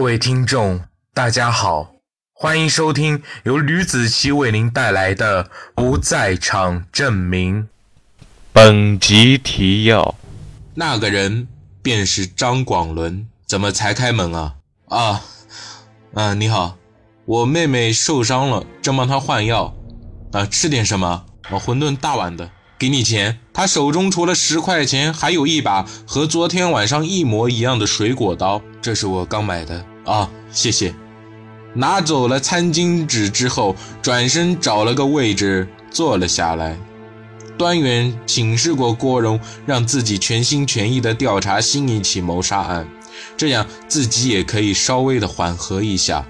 各位听众，大家好，欢迎收听由吕子奇为您带来的《不在场证明》。本集提要：那个人便是张广伦。怎么才开门啊？啊，嗯，你好，我妹妹受伤了，正帮她换药。啊，吃点什么？啊，馄饨大碗的。给你钱。他手中除了十块钱，还有一把和昨天晚上一模一样的水果刀，这是我刚买的。啊，谢谢。拿走了餐巾纸之后，转身找了个位置坐了下来。端远请示过郭荣，让自己全心全意地调查新一起谋杀案，这样自己也可以稍微的缓和一下。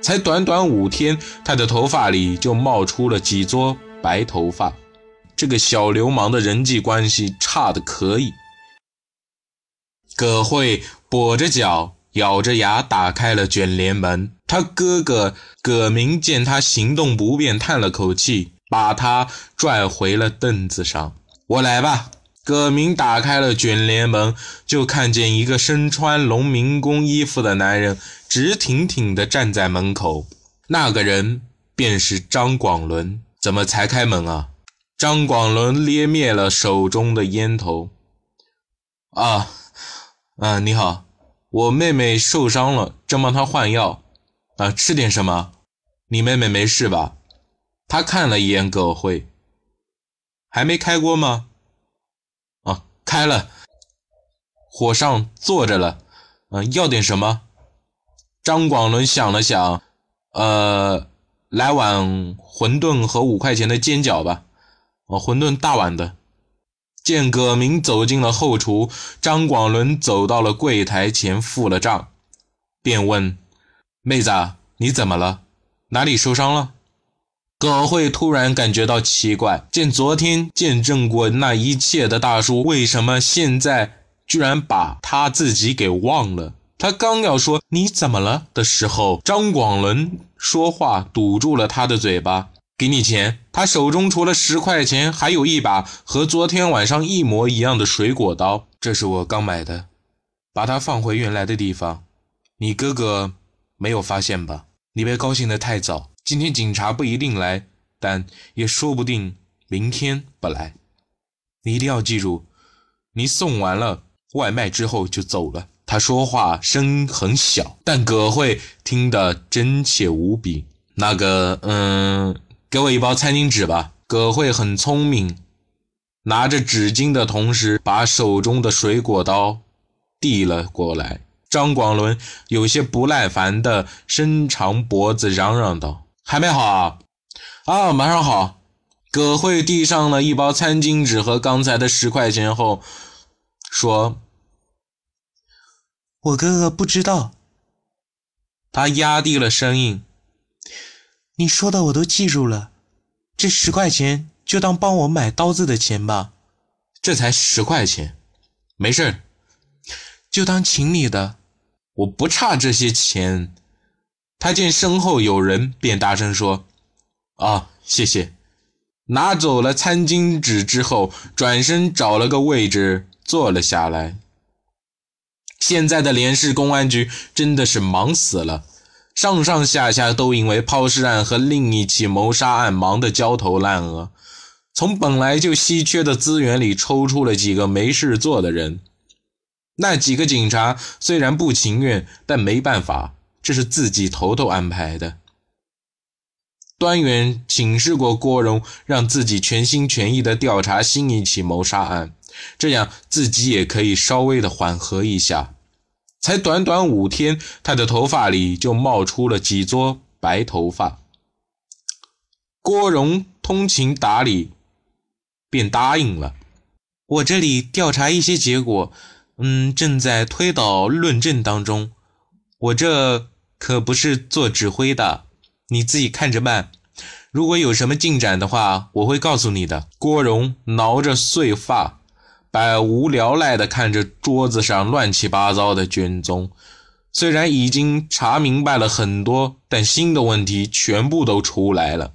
才短短五天，他的头发里就冒出了几撮白头发。这个小流氓的人际关系差的可以。葛慧跛着脚，咬着牙打开了卷帘门。他哥哥葛明见他行动不便，叹了口气，把他拽回了凳子上。我来吧。葛明打开了卷帘门，就看见一个身穿农民工衣服的男人直挺挺地站在门口。那个人便是张广伦。怎么才开门啊？张广伦捏灭了手中的烟头。啊，嗯，你好，我妹妹受伤了，正帮她换药。啊，吃点什么？你妹妹没事吧？他看了一眼葛慧，还没开锅吗？啊，开了，火上坐着了。嗯，要点什么？张广伦想了想，呃，来碗馄饨和五块钱的煎饺吧。哦，馄饨大碗的。见葛明走进了后厨，张广伦走到了柜台前付了账，便问：“妹子，你怎么了？哪里受伤了？”葛慧突然感觉到奇怪，见昨天见证过那一切的大叔，为什么现在居然把他自己给忘了？他刚要说“你怎么了”的时候，张广伦说话堵住了他的嘴巴。给你钱。他手中除了十块钱，还有一把和昨天晚上一模一样的水果刀，这是我刚买的。把它放回原来的地方。你哥哥没有发现吧？你别高兴得太早。今天警察不一定来，但也说不定明天不来。你一定要记住，你送完了外卖之后就走了。他说话声音很小，但葛慧听得真切无比。那个，嗯。给我一包餐巾纸吧。葛慧很聪明，拿着纸巾的同时，把手中的水果刀递了过来。张广伦有些不耐烦地伸长脖子嚷嚷道：“还没好啊？啊，马上好。”葛慧递上了一包餐巾纸和刚才的十块钱后，说：“我哥哥不知道。”他压低了声音。你说的我都记住了，这十块钱就当帮我买刀子的钱吧。这才十块钱，没事就当请你的。我不差这些钱。他见身后有人，便大声说：“啊，谢谢。”拿走了餐巾纸之后，转身找了个位置坐了下来。现在的连市公安局真的是忙死了。上上下下都因为抛尸案和另一起谋杀案忙得焦头烂额，从本来就稀缺的资源里抽出了几个没事做的人。那几个警察虽然不情愿，但没办法，这是自己头头安排的。端远请示过郭荣，让自己全心全意地调查新一起谋杀案，这样自己也可以稍微的缓和一下。才短短五天，他的头发里就冒出了几撮白头发。郭荣通情达理，便答应了。我这里调查一些结果，嗯，正在推导论证当中。我这可不是做指挥的，你自己看着办。如果有什么进展的话，我会告诉你的。郭荣挠着碎发。百无聊赖地看着桌子上乱七八糟的卷宗，虽然已经查明白了很多，但新的问题全部都出来了。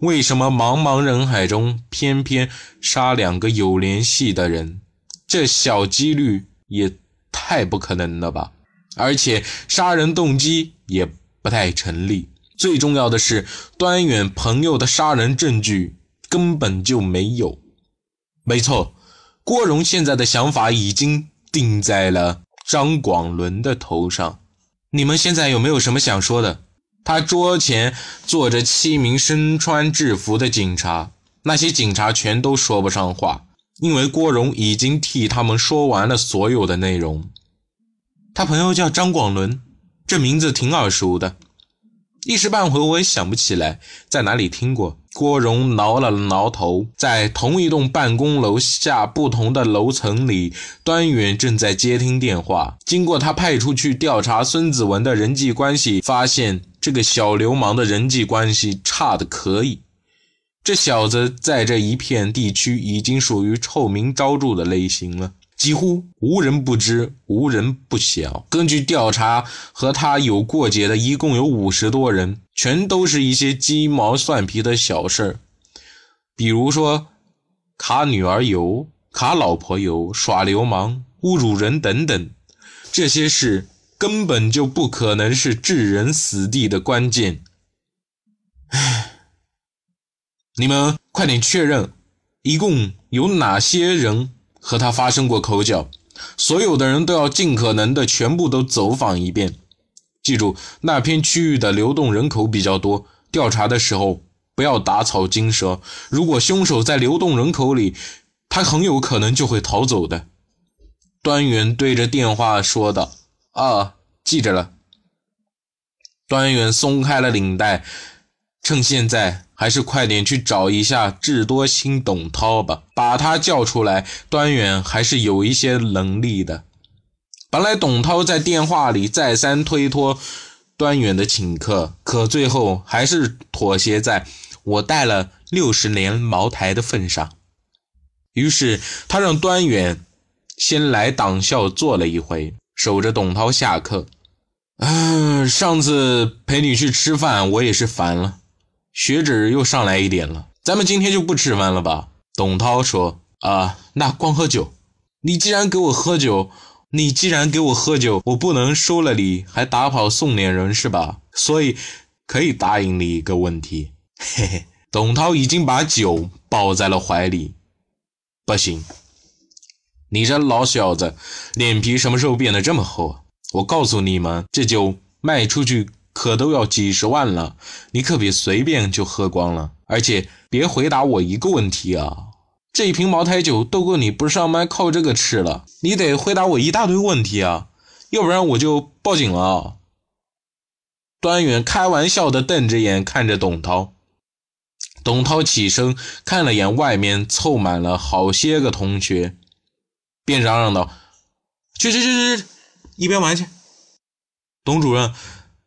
为什么茫茫人海中偏偏杀两个有联系的人？这小几率也太不可能了吧？而且杀人动机也不太成立。最重要的是，端远朋友的杀人证据根本就没有。没错，郭荣现在的想法已经定在了张广伦的头上。你们现在有没有什么想说的？他桌前坐着七名身穿制服的警察，那些警察全都说不上话，因为郭荣已经替他们说完了所有的内容。他朋友叫张广伦，这名字挺耳熟的。一时半会我也想不起来在哪里听过。郭荣挠了挠头，在同一栋办公楼下不同的楼层里，端远正在接听电话。经过他派出去调查孙子文的人际关系，发现这个小流氓的人际关系差的可以。这小子在这一片地区已经属于臭名昭著的类型了。几乎无人不知，无人不晓。根据调查，和他有过节的一共有五十多人，全都是一些鸡毛蒜皮的小事儿，比如说卡女儿油、卡老婆油、耍流氓、侮辱人等等。这些事根本就不可能是置人死地的关键。唉，你们快点确认，一共有哪些人？和他发生过口角，所有的人都要尽可能的全部都走访一遍。记住，那片区域的流动人口比较多，调查的时候不要打草惊蛇。如果凶手在流动人口里，他很有可能就会逃走的。端远对着电话说道：“啊，记着了。”端远松开了领带，趁现在。还是快点去找一下智多星董涛吧，把他叫出来。端远还是有一些能力的。本来董涛在电话里再三推脱端远的请客，可最后还是妥协在我带了六十年茅台的份上。于是他让端远先来党校坐了一回，守着董涛下课。嗯，上次陪你去吃饭，我也是烦了。血脂又上来一点了，咱们今天就不吃饭了吧？董涛说：“啊，那光喝酒。你既然给我喝酒，你既然给我喝酒，我不能收了你还打跑送脸人是吧？所以可以答应你一个问题。”嘿嘿，董涛已经把酒抱在了怀里。不行，你这老小子脸皮什么时候变得这么厚？我告诉你们，这酒卖出去。可都要几十万了，你可别随便就喝光了，而且别回答我一个问题啊！这一瓶茅台酒都够你不上班靠这个吃了，你得回答我一大堆问题啊，要不然我就报警了。端远开玩笑的瞪着眼看着董涛，董涛起身看了眼外面凑满了好些个同学，便嚷嚷道：“去去去去去，一边玩去，董主任。”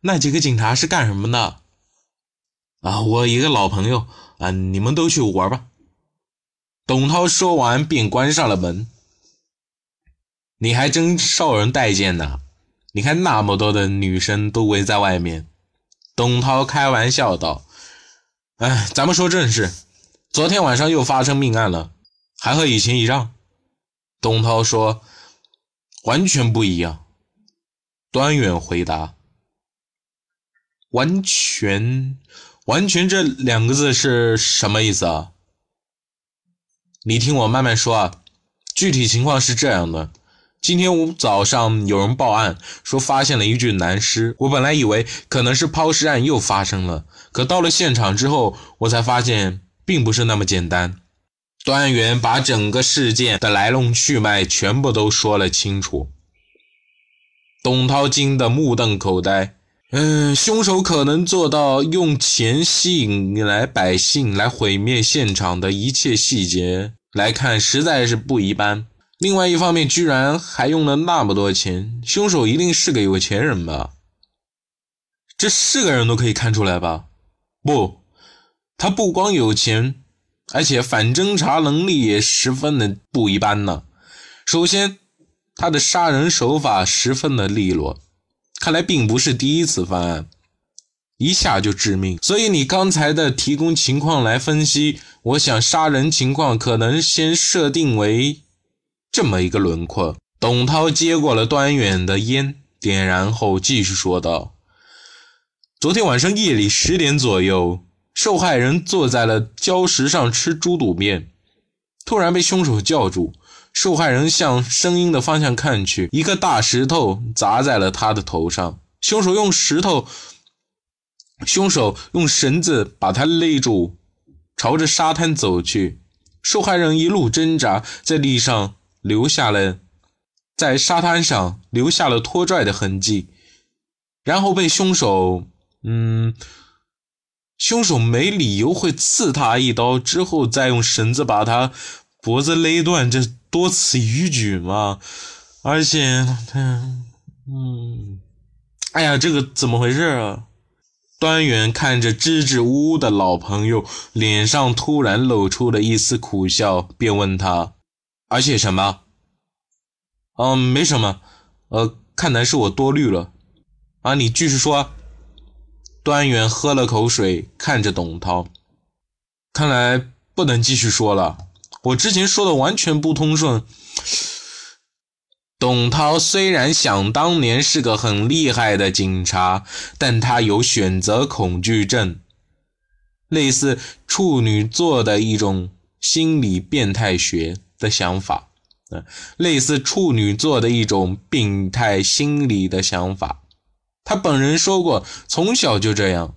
那几个警察是干什么的？啊，我一个老朋友啊，你们都去玩吧。董涛说完便关上了门。你还真受人待见呢，你看那么多的女生都围在外面。董涛开玩笑道：“哎，咱们说正事，昨天晚上又发生命案了，还和以前一样。”董涛说：“完全不一样。”端远回答。完全，完全这两个字是什么意思啊？你听我慢慢说啊。具体情况是这样的：今天我早上有人报案说发现了一具男尸，我本来以为可能是抛尸案又发生了，可到了现场之后，我才发现并不是那么简单。段元把整个事件的来龙去脉全部都说了清楚。董涛惊得目瞪口呆。嗯，凶手可能做到用钱吸引来百姓来毁灭现场的一切细节来看，实在是不一般。另外一方面，居然还用了那么多钱，凶手一定是个有钱人吧？这是个人都可以看出来吧？不，他不光有钱，而且反侦查能力也十分的不一般呢。首先，他的杀人手法十分的利落。看来并不是第一次犯案，一下就致命。所以你刚才的提供情况来分析，我想杀人情况可能先设定为这么一个轮廓。董涛接过了端远的烟，点燃后继续说道：“昨天晚上夜里十点左右，受害人坐在了礁石上吃猪肚面，突然被凶手叫住。受害人向声音的方向看去，一个大石头砸在了他的头上。凶手用石头，凶手用绳子把他勒住，朝着沙滩走去。受害人一路挣扎，在地上留下了。”在沙滩上留下了拖拽的痕迹，然后被凶手，嗯，凶手没理由会刺他一刀，之后再用绳子把他脖子勒断，这多此一举嘛？而且，嗯，嗯，哎呀，这个怎么回事啊？端元看着支支吾吾的老朋友，脸上突然露出了一丝苦笑，便问他：“而且什么？”嗯，没什么，呃，看来是我多虑了，啊，你继续说。端元喝了口水，看着董涛，看来不能继续说了，我之前说的完全不通顺。董涛虽然想当年是个很厉害的警察，但他有选择恐惧症，类似处女座的一种心理变态学的想法。类似处女座的一种病态心理的想法，他本人说过，从小就这样。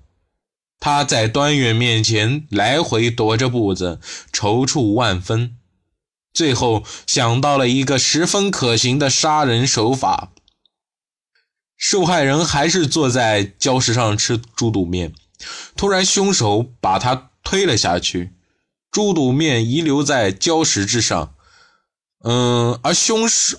他在端远面前来回踱着步子，踌躇万分，最后想到了一个十分可行的杀人手法。受害人还是坐在礁石上吃猪肚面，突然凶手把他推了下去，猪肚面遗留在礁石之上。嗯，而凶手，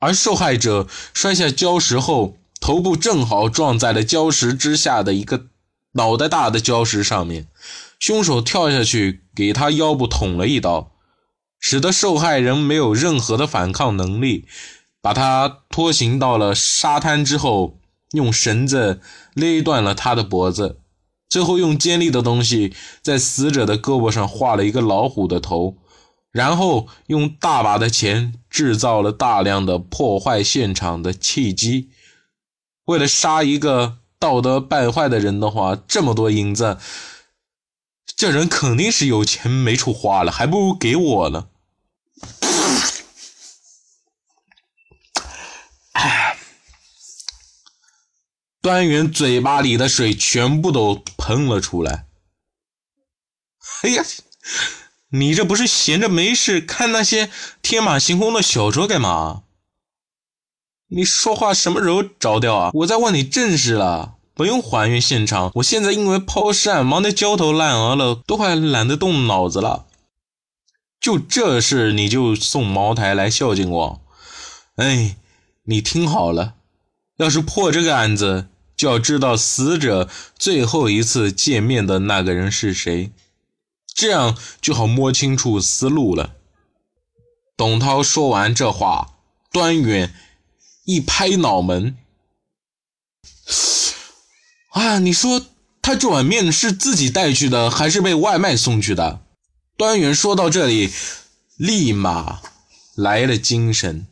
而受害者摔下礁石后，头部正好撞在了礁石之下的一个脑袋大的礁石上面。凶手跳下去给他腰部捅了一刀，使得受害人没有任何的反抗能力，把他拖行到了沙滩之后，用绳子勒断了他的脖子，最后用尖利的东西在死者的胳膊上画了一个老虎的头。然后用大把的钱制造了大量的破坏现场的契机。为了杀一个道德败坏的人的话，这么多银子，这人肯定是有钱没处花了，还不如给我呢。哎，端云嘴巴里的水全部都喷了出来。哎呀！你这不是闲着没事看那些天马行空的小说干嘛？你说话什么时候着调啊？我在问你正事了，不用还原现场。我现在因为抛尸案忙得焦头烂额了，都快懒得动脑子了。就这事你就送茅台来孝敬我？哎，你听好了，要是破这个案子，就要知道死者最后一次见面的那个人是谁。这样就好摸清楚思路了。董涛说完这话，端远一拍脑门：“啊，你说他这碗面是自己带去的，还是被外卖送去的？”端元说到这里，立马来了精神。